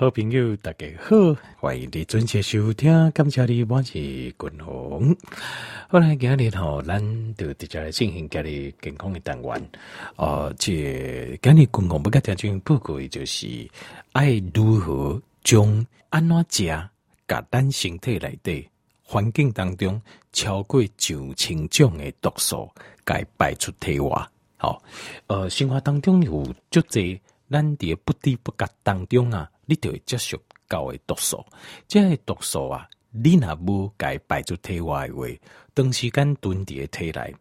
好朋友，大家好，欢迎你准时收听。感谢你，我是君鸿。后来今日吼，咱就直接来进行家里健康的单元。呃，这今日君鸿不跟大家报告的就是爱如何将安怎食，甲咱身体内底环境当中超过九千种的毒素，该排出体外。好，呃，生活当中有足侪，咱伫不知不觉当中啊。你就会接触到的毒素，这些毒素啊，你若无该排出体外的话，长时间蹲伫个体内，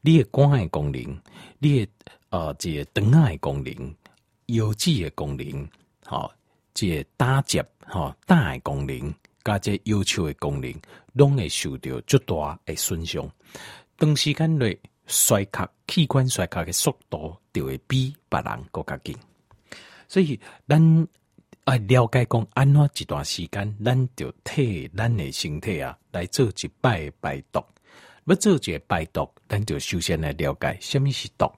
你的肝的功能，你的呃这个肠仔的功能，腰子的功能，吼、哦，这个胆汁吼胆的功能，加这腰手的功能，拢会受到巨大诶损伤。长时间内衰竭器官衰竭的速度，就会比别人更加紧。所以，咱。啊，了解讲安怎一段时间，咱就替咱的身体啊来做一摆排毒。要做一个排毒，咱就首先来了解什么是毒。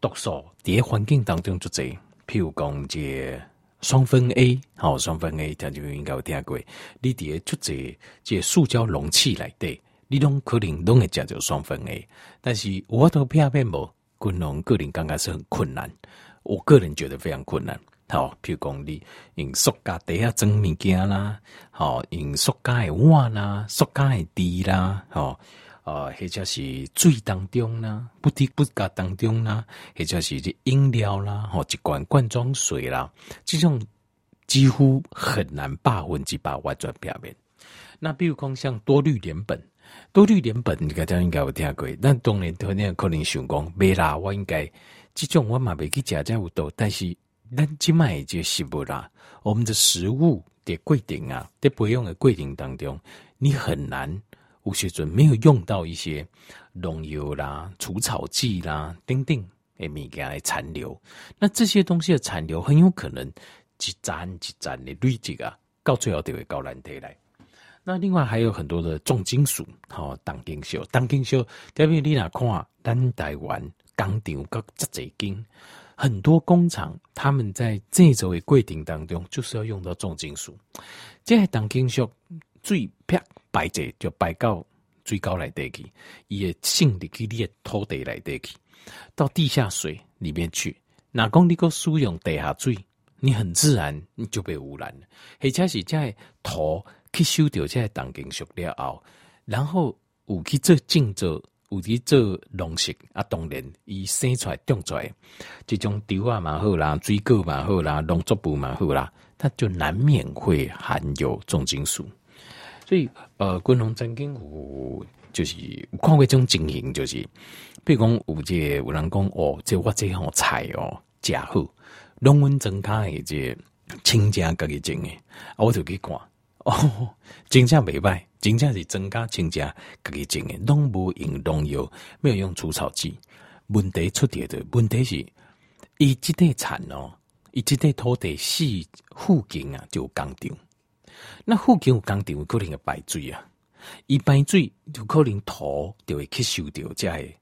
毒素伫个环境当中就侪，譬如讲这双酚 A，好双酚 A，听众应该有听过。你伫个出侪这塑胶容器内底，你拢可能拢会食着双酚 A，但是我都偏偏无，可能个人感觉是很困难。我个人觉得非常困难。好，譬如讲你用塑胶底下装物件啦，好用塑胶的碗啦、塑胶的碟啦，好，呃，或者是水当中啦，不滴不觉当中啦，或者是这饮料啦，好一罐罐装水啦，这种几乎很难百分之百完全表面。那比如讲像多氯联苯，多氯联苯，你大家应该有听过，但当然可能可能想讲，没啦，我应该这种我嘛未去食这么多，但是。咱即卖就食物啦，我们的食物的过程啊，在培养的过程当中，你很难有时阵没有用到一些农药啦、除草剂啦等等诶物件来残留。那这些东西的残留很有可能一盏一盏的累积啊，到最后就会到人体来。那另外还有很多的重金属，吼，重金属，重金属，特别你若看咱台湾工厂各这侪间。很多工厂，他们在这种的过程当中，就是要用到重金属。这些重金属最啪排解就排到最高来得去，也性的去你的土地来得去，到地下水里面去。哪公你个使用地下水，你很自然你就被污染了。而且是在土去收掉这些重金属了后，然后有去做净做。有伫做农食啊，当然伊生出来种出来，即种稻啊嘛好啦，水果嘛好啦，农作物嘛好啦，它就难免会含有重金属。所以呃，君鸿曾经有就是有看过种情形，就是比如讲有这个有人讲哦，这我这项菜哦，真好，农文增加的这亲家家己种诶，啊，我就去看哦，真正袂歹。真正是增加亲家家己种诶，拢无用农药，没有用除草剂。问题出现的问题是，伊即块田哦，伊即块土地是附近啊就有工厂，那附近有工厂有可能会排水啊，伊排水就可能土就会吸收掉这些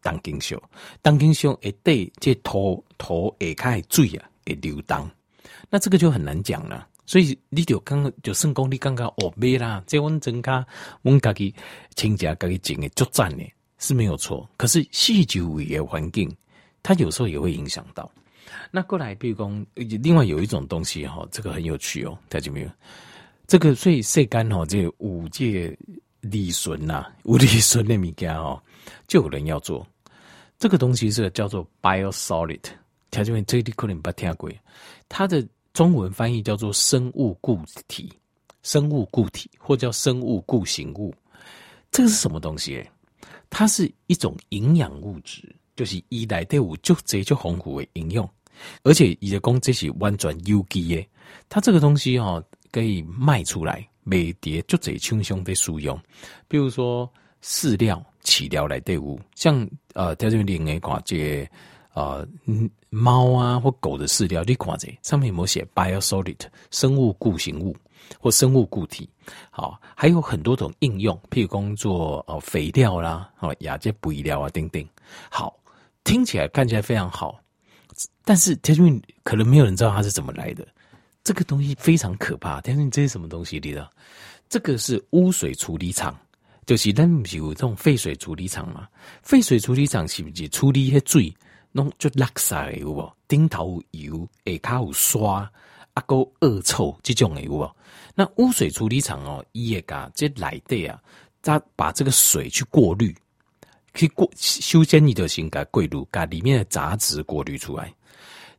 重金属，重金属会对这土土下开水啊会流动，那这个就很难讲了。所以你就刚就算讲你刚刚哦，没啦，这阮增加阮家己亲家家己种的作战呢是没有错。可是细周围的环境，它有时候也会影响到。那过来，比如讲，另外有一种东西哈，这个很有趣哦，大家没有？这个所以晒干哦，这五界李笋呐，五李笋的物件哦，就有人要做这个东西，是叫做 biosolid。条件员这里可能不听过，它的。中文翻译叫做生物固体，生物固体或叫生物固形物，这个是什么东西？它是一种营养物质，就是一来队伍就直接就丰富的营养，而且伊的讲这是完全有机的，它这个东西哦可以卖出来，每碟就这轻松的使用，比如说饲料、饲料来队伍，像呃条件另外看这个。呃，猫啊或狗的饲料，你看这上面有没有写 biosolid 生物固形物或生物固体？好，还有很多种应用，譬如工作哦肥料啦，哦亚这肥料啊等等。好，听起来看起来非常好，但是因为可能没有人知道它是怎么来的。这个东西非常可怕。但是这是什么东西？你知道？这个是污水处理厂，就是咱不是有这种废水处理厂嘛？废水处理厂是不是处理些水，弄就垃圾有无？顶头有油，下骹有刷，啊个恶臭这种的有无？那污水处理厂哦，伊会甲这内底啊，它把这个水去过滤，去过修剪你的性格过滤，把里面的杂质过滤出来。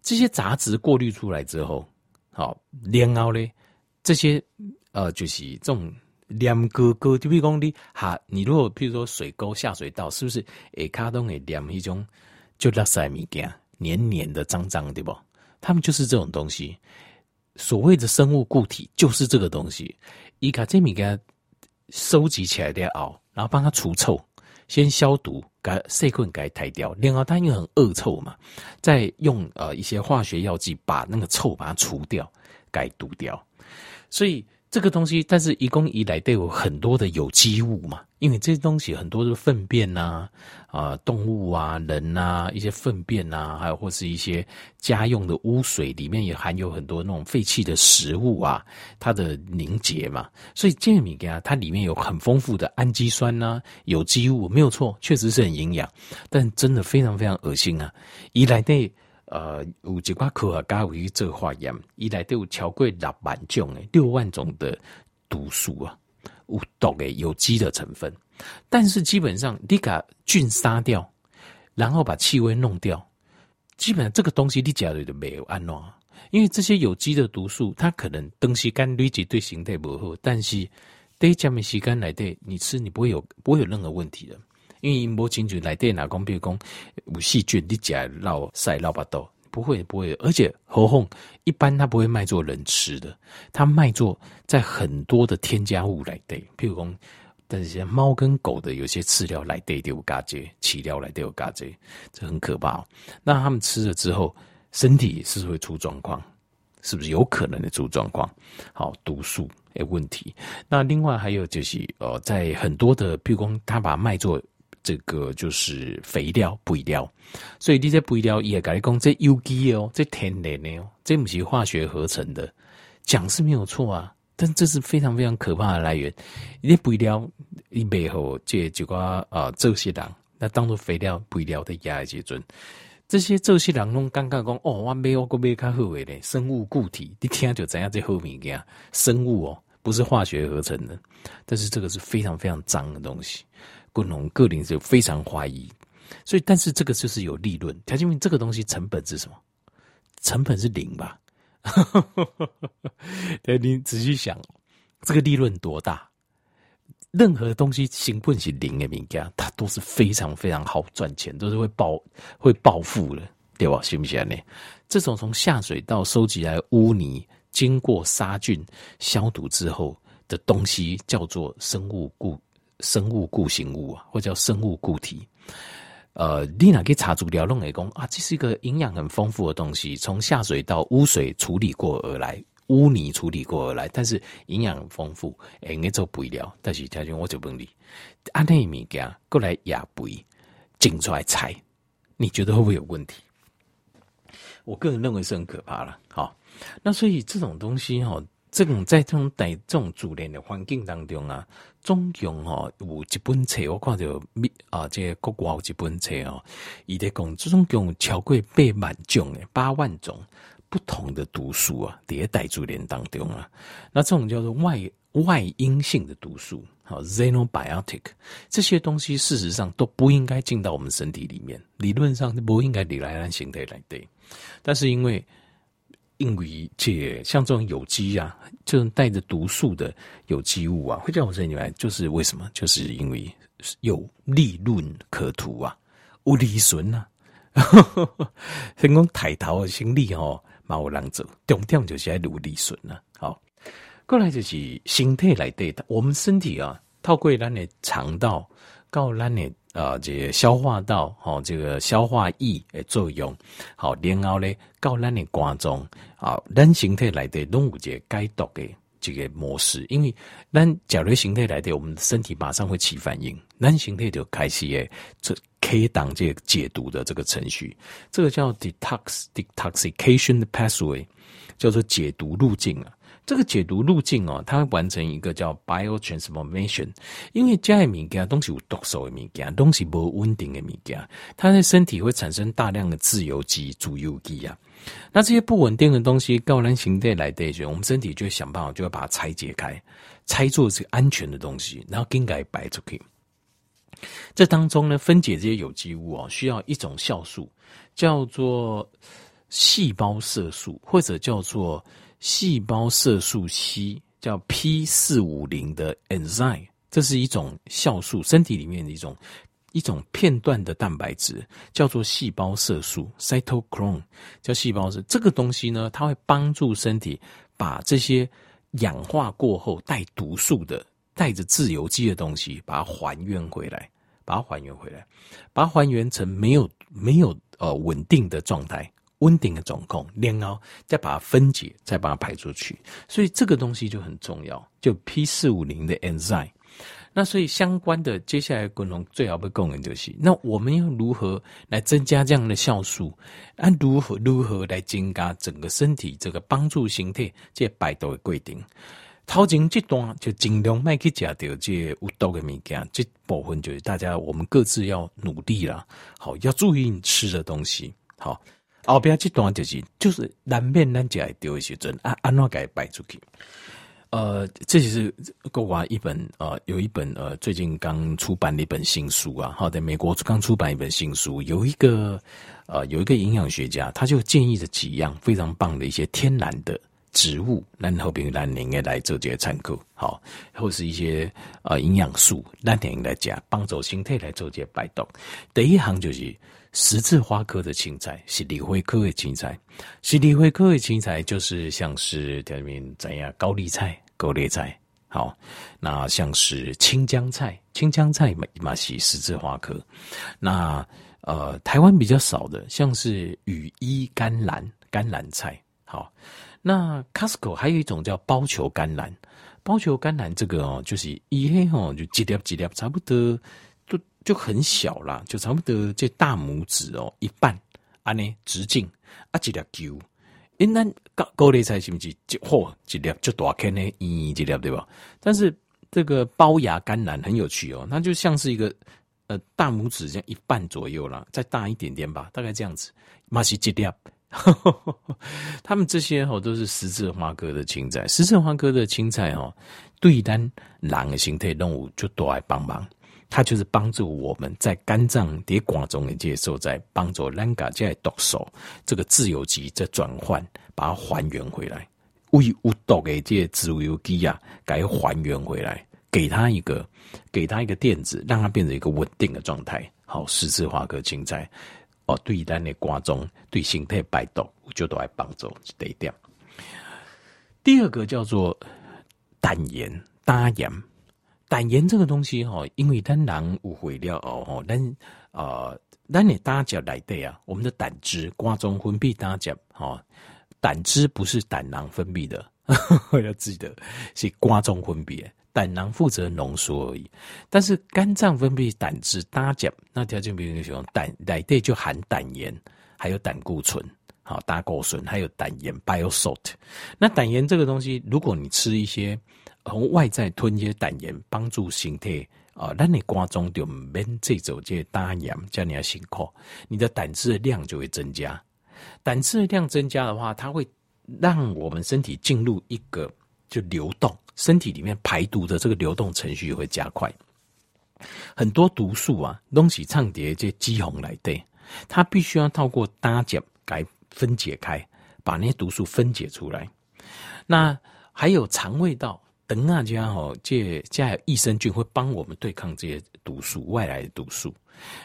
这些杂质过滤出来之后，好，然后呢，这些。呃，就是这种黏哥哥，就比如讲你哈，你如果譬如说水沟下水道，是不是诶卡都会黏一种就垃圾物件，黏黏的、脏脏，对不？他们就是这种东西，所谓的生物固体就是这个东西。伊卡这物件收集起来的后，然后帮它除臭，先消毒，给细菌给它抬掉，然后它因为很恶臭嘛，再用呃一些化学药剂把那个臭把它除掉，给毒掉，所以。这个东西，但是一共以来都有很多的有机物嘛，因为这些东西很多的粪便呐，啊、呃，动物啊，人呐、啊，一些粪便呐，还有或是一些家用的污水里面也含有很多那种废弃的食物啊，它的凝结嘛，所以这米给它里面有很丰富的氨基酸呐、有机物没有错，确实是很营养，但真的非常非常恶心啊，以来的。呃，有几挂科学家有去做化验，以来都有超过六万种诶，六万种的毒素啊，有毒诶，有机的成分。但是基本上，你把菌杀掉，然后把气味弄掉，基本上这个东西你家里就没有安乐。因为这些有机的毒素，它可能东西干累积对形态不好，但是对加面时间来的你吃你不会有不会有任何问题的。因为摸清楚来电哪讲，比如讲有细菌，你吃老晒老巴豆，不会不会，而且喉咙一般它不会卖做人吃的，它卖做在很多的添加物来对，譬如讲，但是猫跟狗的有些饲料来对都有嘎这，饲料来都有嘎这，这很可怕。那他们吃了之后，身体是不是会出状况？是不是有可能的出状况？好，毒素的问题。那另外还有就是呃，在很多的譬如讲，他把卖做。这个就是肥料、肥料，所以你这肥料也改讲这有机哦，这天然的哦，这不是化学合成的，讲是没有错啊，但这是非常非常可怕的来源。你肥料你背后这几个啊，这些人那当做肥料、肥料的压一些准，这些这些人拢尴尬讲哦，我没有个没看好的生物固体，你听就知样这后面讲生物哦，不是化学合成的，但是这个是非常非常脏的东西。共同个人就非常怀疑，所以但是这个就是有利润。条件问这个东西成本是什么？成本是零吧？对，你仔细想，这个利润多大？任何东西成本是零的物件，它都是非常非常好赚钱，都是会暴会暴富的，对吧？信不信呢？这种从下水道收集来污泥，经过杀菌消毒之后的东西，叫做生物固。生物固形物啊，或叫生物固体。呃，你哪可以查足了弄来讲啊，这是一个营养很丰富的东西，从下水道污水处理过而来，污泥处理过而来，但是营养很丰富，应该做肥料。但是条件我就问你，安那物件过来压肥，种出来菜，你觉得会不会有问题？我个人认为是很可怕了。好，那所以这种东西哈。这种在这种在这种自然的环境当中啊，总共哦有一本册，我看到啊，这个国外有一本册哦，伊在讲这种共超过八万种诶，八万种不同的毒素啊，在大自然当中啊，那这种叫做外外因性的毒素，好 xenobiotic 这些东西事实上都不应该进到我们身体里面，理论上不应该来按形态来对，但是因为。因为这像这种有机啊，这种带着毒素的有机物啊，会叫我这里来，就是为什么？就是因为有利润可图啊，有利润呐。成功抬头的心理哦，嘛有人做，重点就是要有利润呐。好，过来就是身体来对的，我们身体啊，透过咱的肠道到咱的。啊，这个消化道，好，这个消化液的作用，好，然后呢，到咱的肝脏，啊，咱形态来的拢有一个解毒的这个模式，因为咱甲类形态来的，我们的身体马上会起反应，咱形态就开始诶，这 K 档这个解毒的这个程序，这个叫 detox detoxification pathway，叫做解毒路径啊。这个解毒路径哦，它会完成一个叫 biotransformation，因为加米加东西有毒素的米加，东西不稳定的物件，它在身体会产生大量的自由基、自由基啊。那这些不稳定的东西，高能形态来的时候，我们身体就会想办法，就会把它拆解开，拆做这个安全的东西，然后更改摆出去。这当中呢，分解这些有机物哦，需要一种酵素，叫做细胞色素，或者叫做。细胞色素 C 叫 P 四五零的 enzyme，这是一种酵素，身体里面的一种一种片段的蛋白质，叫做细胞色素 cytochrome，叫细胞色。这个东西呢，它会帮助身体把这些氧化过后带毒素的、带着自由基的东西，把它还原回来，把它还原回来，把它还原成没有没有呃稳定的状态。温定的总控，然后再把它分解，再把它排出去，所以这个东西就很重要，就 P 四五零的 enzyme。那所以相关的接下来功能最好的功能就是，那我们要如何来增加这样的酵素？啊，如何如何来增加整个身体这个帮助形态这排毒的规定？头前这段就尽量卖去吃到这有毒的物件，这部分就是大家我们各自要努力啦。好，要注意你吃的东西，好。后边这段就是就是难免咱就爱丢一些针啊，安怎给摆出去？呃，这就是国外一本呃，有一本呃，最近刚出版的一本新书啊，好，在美国刚出版一本新书，有一个呃，有一个营养学家，他就建议了几样非常棒的一些天然的植物，然后并让您来做这些参考，好，或是一些呃营养素，让您来讲帮助身体来做这些排毒。第一行就是。十字花科的青菜，是里灰科的青菜，是里灰科的青菜，就是像是这边怎样高丽菜、高丽菜，好，那像是青江菜，青江菜嘛嘛是十字花科，那呃台湾比较少的，像是羽衣甘蓝、甘蓝菜，好，那 Costco 还有一种叫包球甘蓝，包球甘蓝这个哦，就是一黑哦，就几粒几粒差不多。就很小啦，就差不多这大拇指哦一半，安尼直径啊一粒球，因咱高高丽菜是不是就嚯一粒就大颗呢？一一粒对吧？但是这个包芽甘蓝很有趣哦，那就像是一个呃大拇指这样一半左右啦，再大一点点吧，大概这样子。嘛是一粒，他们这些哦都是十字花科的青菜，十字花科的青菜哦，对咱人的形态动物就多爱帮忙。它就是帮助我们在肝脏叠管中的接受，在帮助咱家在毒素这个自由基在转换，把它还原回来。为有毒的这些自由基啊，给还原回来，给它一个给它一个电子，让它变成一个稳定的状态。好，十字花科青菜哦，对咱的肝脏对身体排毒就都来帮助这一点。第二个叫做胆盐、胆盐。胆盐这个东西哈，因为咱人误会了哦，咱呃，咱的胆汁来对啊，我们的胆汁瓜中分泌胆汁哈，胆汁不是胆囊分泌的，要记得是瓜中分泌，胆囊负责浓缩而已。但是肝脏分泌胆汁胆汁，那条件比如说胆来对就含胆盐，还有胆固醇，好胆固醇，还有胆盐 bile salt。那胆盐这个东西，如果你吃一些。从外在吞些胆盐，帮助形态啊，让你瓜中就免这种这胆盐，这样你要辛苦，你的胆汁的量就会增加。胆汁的量增加的话，它会让我们身体进入一个就流动，身体里面排毒的这个流动程序会加快。很多毒素啊，东西唱碟这肌红来对，它必须要透过胆碱来分解开，把那些毒素分解出来。那还有肠胃道。等啊，家吼，这加有益生菌会帮我们对抗这些毒素，外来的毒素。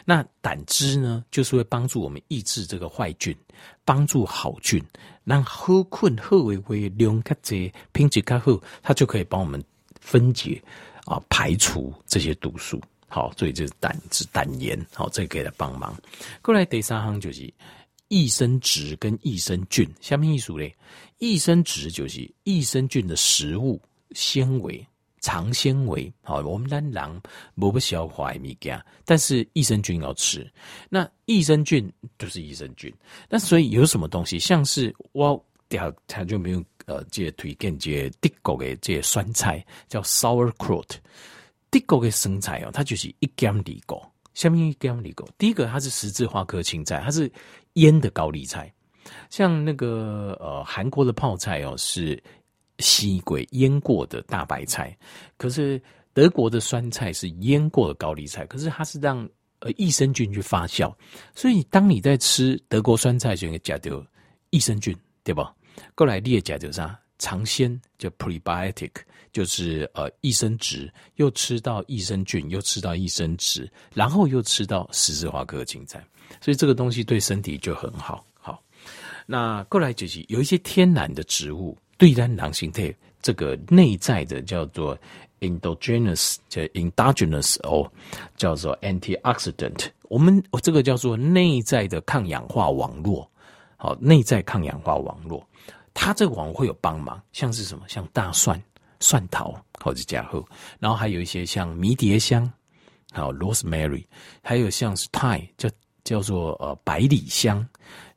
那胆汁呢，就是会帮助我们抑制这个坏菌，帮助好菌，让好菌好维维量较侪，品质较好，它就可以帮我们分解啊，排除这些毒素。好，所以这是胆汁、胆盐，好，这个给它帮忙。过来第三行就是益生质跟益生菌，下面一组嘞，益生质就是益生菌的食物。纤维。长纤维，好，我们当然不不消化米加，但是益生菌要吃。那益生菌就是益生菌，那所以有什么东西，像是我掉他就没有呃，这推荐这德国的这酸菜叫 sauerkraut，德国的生菜哦，它就是一干里果，下面一干里果。第一个它是十字花科青菜，它是腌的高丽菜，像那个呃韩国的泡菜哦是。吸鬼腌过的大白菜，可是德国的酸菜是腌过的高丽菜，可是它是让呃益生菌去发酵，所以当你在吃德国酸菜，就应该加掉益生菌，对吧？过来你也加掉啥？尝鲜就 prebiotic，就是呃益生质，又吃到益生菌，又吃到益生质，然后又吃到十字花科青菜，所以这个东西对身体就很好。好，那过来就是有一些天然的植物。对单囊形态，这个内在的叫做 endogenous，叫 endogenous 哦，叫做 antioxidant。我们这个叫做内在的抗氧化网络，好，内在抗氧化网络，它这个网络会有帮忙，像是什么，像大蒜、蒜头或者加厚，然后还有一些像迷迭香，好，rosemary，还有像是 thyme，叫叫做呃百里香。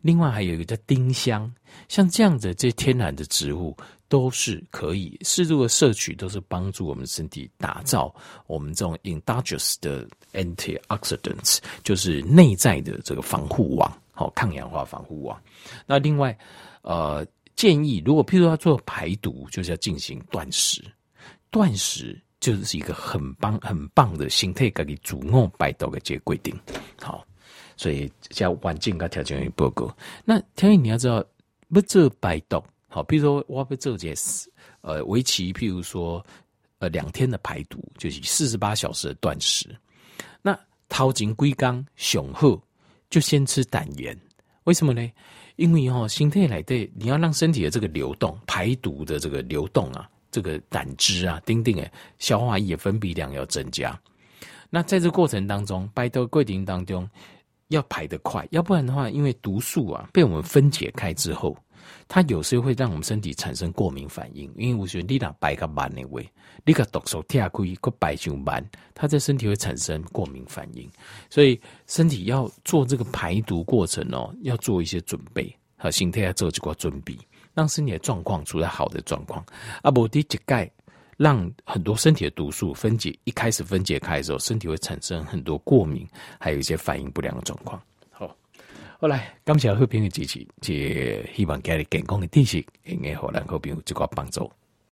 另外还有一个叫丁香，像这样的这些天然的植物都是可以适度的摄取，都是帮助我们身体打造我们这种 endogenous 的 antioxidants，就是内在的这个防护网，好，抗氧化防护网。那另外，呃，建议如果譬如要做排毒，就是要进行断食，断食就是一个很棒很棒的心态，可以主动摆到个这个规定，好。所以叫环境跟条件有报告。那条件你要知道，不做排毒，好，比如说我不做件事，呃，为期譬如说呃两天的排毒，就是四十八小时的断食。那掏金龟缸雄厚，就先吃胆盐。为什么呢？因为、哦，心态来对，你要让身体的这个流动排毒的这个流动啊，这个胆汁啊，丁丁诶，消化液分泌量要增加。那在这过程当中，排毒过程当中。要排得快，要不然的话，因为毒素啊被我们分解开之后，它有时候会让我们身体产生过敏反应。因为我觉得你那排个慢的位，你个毒素跳开个白就慢，它在身体会产生过敏反应。所以身体要做这个排毒过程哦，要做一些准备和心态要做这个准备，让身体的状况处在好的状况。啊，不的解钙。让很多身体的毒素分解，一开始分解开的时候，身体会产生很多过敏，还有一些反应不良的状况。好，后来感谢好朋友支持，也希望家里健康的知识，应该好能够朋友这个帮助。